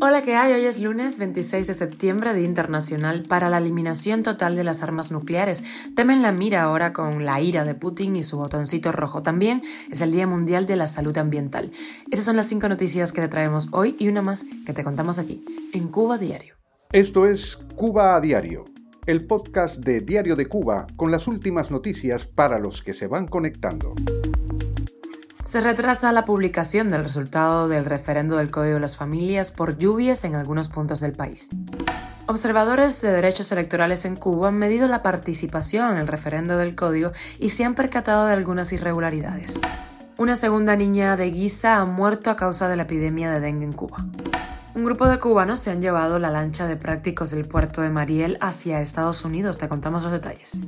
Hola, ¿qué hay? Hoy es lunes 26 de septiembre, Día Internacional para la Eliminación Total de las Armas Nucleares. Temen la mira ahora con la ira de Putin y su botoncito rojo. También es el Día Mundial de la Salud Ambiental. Estas son las cinco noticias que te traemos hoy y una más que te contamos aquí, en Cuba Diario. Esto es Cuba a Diario, el podcast de Diario de Cuba con las últimas noticias para los que se van conectando. Se retrasa la publicación del resultado del referendo del Código de las Familias por lluvias en algunos puntos del país. Observadores de derechos electorales en Cuba han medido la participación en el referendo del código y se han percatado de algunas irregularidades. Una segunda niña de Guisa ha muerto a causa de la epidemia de dengue en Cuba. Un grupo de cubanos se han llevado la lancha de prácticos del puerto de Mariel hacia Estados Unidos. Te contamos los detalles.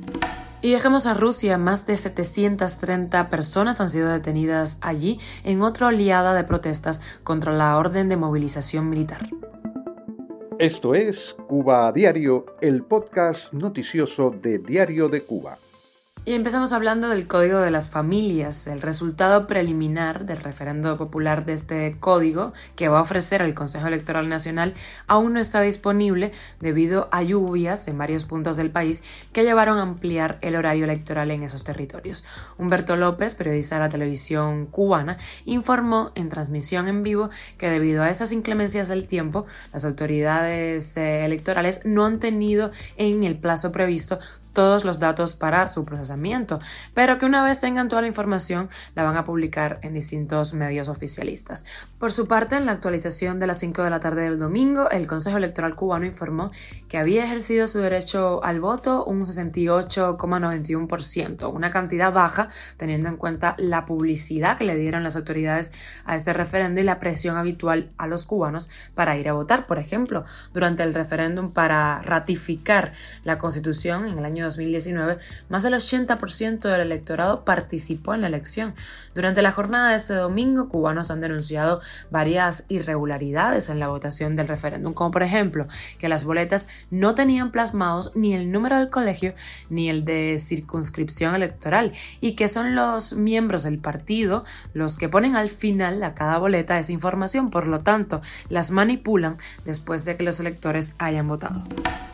Y dejemos a Rusia, más de 730 personas han sido detenidas allí en otra oleada de protestas contra la orden de movilización militar. Esto es Cuba a Diario, el podcast noticioso de Diario de Cuba. Y empezamos hablando del Código de las Familias. El resultado preliminar del referendo popular de este código que va a ofrecer el Consejo Electoral Nacional aún no está disponible debido a lluvias en varios puntos del país que llevaron a ampliar el horario electoral en esos territorios. Humberto López, periodista de la televisión cubana, informó en transmisión en vivo que debido a esas inclemencias del tiempo, las autoridades eh, electorales no han tenido en el plazo previsto todos los datos para su procesamiento, pero que una vez tengan toda la información la van a publicar en distintos medios oficialistas. Por su parte, en la actualización de las 5 de la tarde del domingo, el Consejo Electoral cubano informó que había ejercido su derecho al voto un 68,91%, una cantidad baja teniendo en cuenta la publicidad que le dieron las autoridades a este referendo y la presión habitual a los cubanos para ir a votar. Por ejemplo, durante el referéndum para ratificar la Constitución en el año 2019, más del 80% del electorado participó en la elección. Durante la jornada de este domingo, cubanos han denunciado varias irregularidades en la votación del referéndum, como por ejemplo que las boletas no tenían plasmados ni el número del colegio ni el de circunscripción electoral y que son los miembros del partido los que ponen al final a cada boleta esa información, por lo tanto las manipulan después de que los electores hayan votado.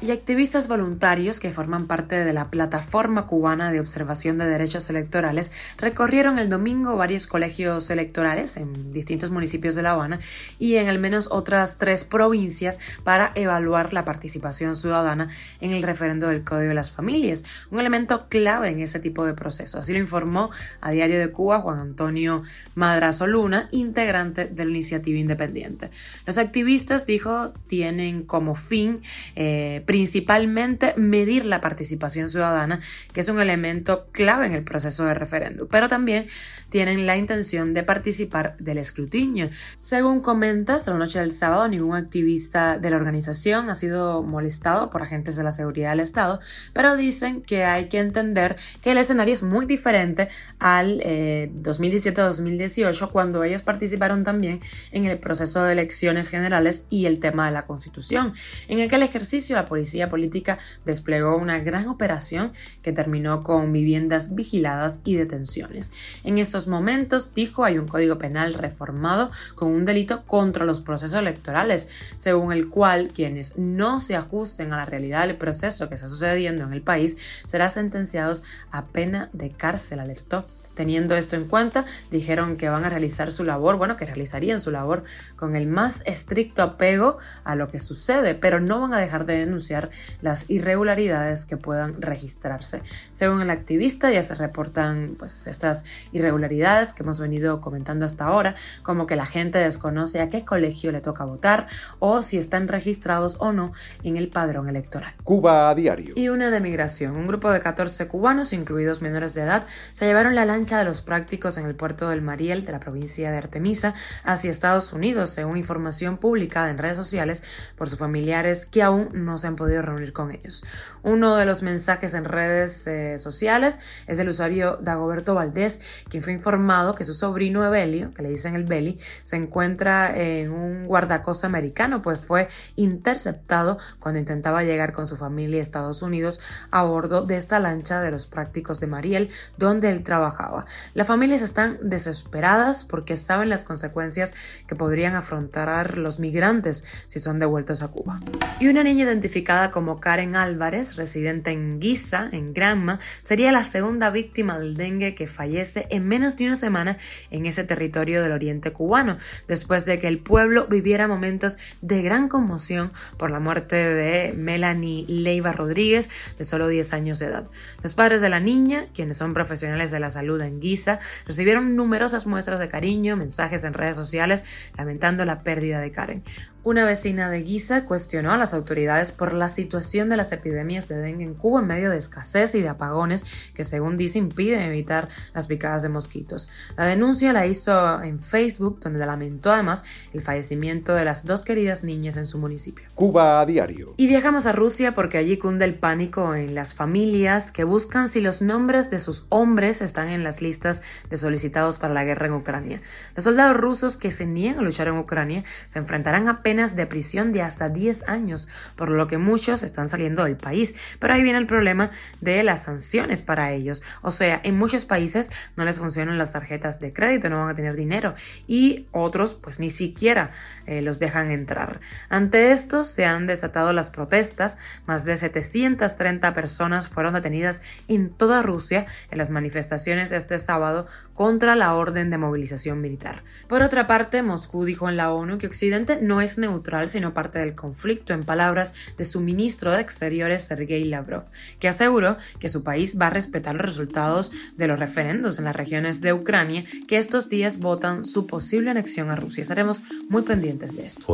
Y activistas voluntarios que forman parte de la Plataforma Cubana de Observación de Derechos Electorales recorrieron el domingo varios colegios electorales en distintos municipios de La Habana y en al menos otras tres provincias para evaluar la participación ciudadana en el referendo del Código de las Familias, un elemento clave en ese tipo de proceso. Así lo informó a Diario de Cuba Juan Antonio Madrazo Luna, integrante de la iniciativa independiente. Los activistas, dijo, tienen como fin eh, principalmente medir la participación ciudadana, que es un elemento clave en el proceso de referéndum, pero también tienen la intención de participar del escrutinio. Según comenta, hasta la noche del sábado ningún activista de la organización ha sido molestado por agentes de la seguridad del Estado, pero dicen que hay que entender que el escenario es muy diferente al 2017-2018, eh, cuando ellos participaron también en el proceso de elecciones generales y el tema de la Constitución. En aquel ejercicio, la policía política desplegó una gran operación que terminó con viviendas vigiladas y detenciones. En estos momentos, dijo, hay un código penal reformado con un delito contra los procesos electorales, según el cual quienes no se ajusten a la realidad del proceso que está sucediendo en el país serán sentenciados a pena de cárcel, alertó. Teniendo esto en cuenta, dijeron que van a realizar su labor, bueno, que realizarían su labor con el más estricto apego a lo que sucede, pero no van a dejar de denunciar las irregularidades que puedan registrarse. Según el activista, ya se reportan pues estas irregularidades que hemos venido comentando hasta ahora, como que la gente desconoce a qué colegio le toca votar o si están registrados o no en el padrón electoral. Cuba a diario. Y una de migración. Un grupo de 14 cubanos, incluidos menores de edad, se llevaron la lancha de los prácticos en el puerto del Mariel de la provincia de Artemisa hacia Estados Unidos, según información publicada en redes sociales por sus familiares que aún no se han podido reunir con ellos. Uno de los mensajes en redes eh, sociales es del usuario Dagoberto Valdés, quien fue informado que su sobrino Evelio, que le dicen el Beli, se encuentra en un guardacosta americano, pues fue interceptado cuando intentaba llegar con su familia a Estados Unidos a bordo de esta lancha de los prácticos de Mariel, donde él trabajaba. Las familias están desesperadas porque saben las consecuencias que podrían afrontar los migrantes si son devueltos a Cuba. Y una niña identificada como Karen Álvarez, residente en Guisa, en Granma, sería la segunda víctima del dengue que fallece en menos de una semana en ese territorio del oriente cubano, después de que el pueblo viviera momentos de gran conmoción por la muerte de Melanie Leiva Rodríguez, de solo 10 años de edad. Los padres de la niña, quienes son profesionales de la salud en Guisa, recibieron numerosas muestras de cariño, mensajes en redes sociales lamentando la pérdida de Karen. Una vecina de Guisa cuestionó a las autoridades por la situación de las epidemias de dengue en Cuba en medio de escasez y de apagones que según dice impiden evitar las picadas de mosquitos. La denuncia la hizo en Facebook donde lamentó además el fallecimiento de las dos queridas niñas en su municipio. Cuba a diario. Y viajamos a Rusia porque allí cunde el pánico en las familias que buscan si los nombres de sus hombres están en las listas de solicitados para la guerra en Ucrania. Los soldados rusos que se niegan a luchar en Ucrania se enfrentarán a de prisión de hasta 10 años, por lo que muchos están saliendo del país. Pero ahí viene el problema de las sanciones para ellos. O sea, en muchos países no les funcionan las tarjetas de crédito, no van a tener dinero y otros pues ni siquiera eh, los dejan entrar. Ante esto se han desatado las protestas, más de 730 personas fueron detenidas en toda Rusia en las manifestaciones este sábado contra la orden de movilización militar. Por otra parte, Moscú dijo en la ONU que Occidente no es neutral, sino parte del conflicto, en palabras de su ministro de Exteriores, Sergei Lavrov, que aseguró que su país va a respetar los resultados de los referendos en las regiones de Ucrania que estos días votan su posible anexión a Rusia. Estaremos muy pendientes de esto.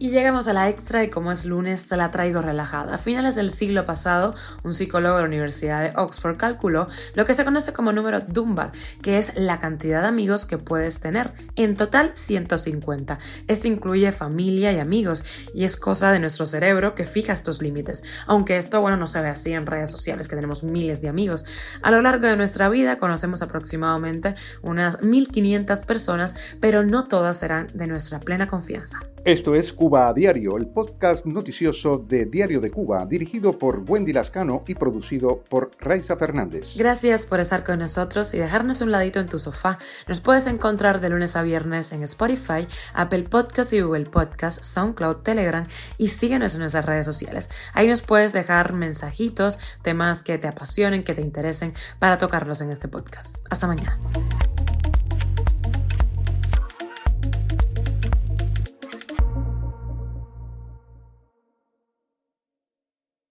Y llegamos a la extra y como es lunes te la traigo relajada. A finales del siglo pasado, un psicólogo de la Universidad de Oxford calculó lo que se conoce como número Dunbar, que es la cantidad de amigos que puedes tener. En total, 150. Este incluye familia y amigos y es cosa de nuestro cerebro que fija estos límites. Aunque esto, bueno, no se ve así en redes sociales, que tenemos miles de amigos. A lo largo de nuestra vida conocemos aproximadamente unas 1500 personas, pero no todas serán de nuestra plena confianza. Esto es Cuba a Diario, el podcast noticioso de Diario de Cuba, dirigido por Wendy Lascano y producido por Raiza Fernández. Gracias por estar con nosotros y dejarnos un ladito en tu sofá. Nos puedes encontrar de lunes a viernes en Spotify, Apple Podcast y Google Podcast, SoundCloud, Telegram y síguenos en nuestras redes sociales. Ahí nos puedes dejar mensajitos, temas que te apasionen, que te interesen para tocarlos en este podcast. Hasta mañana.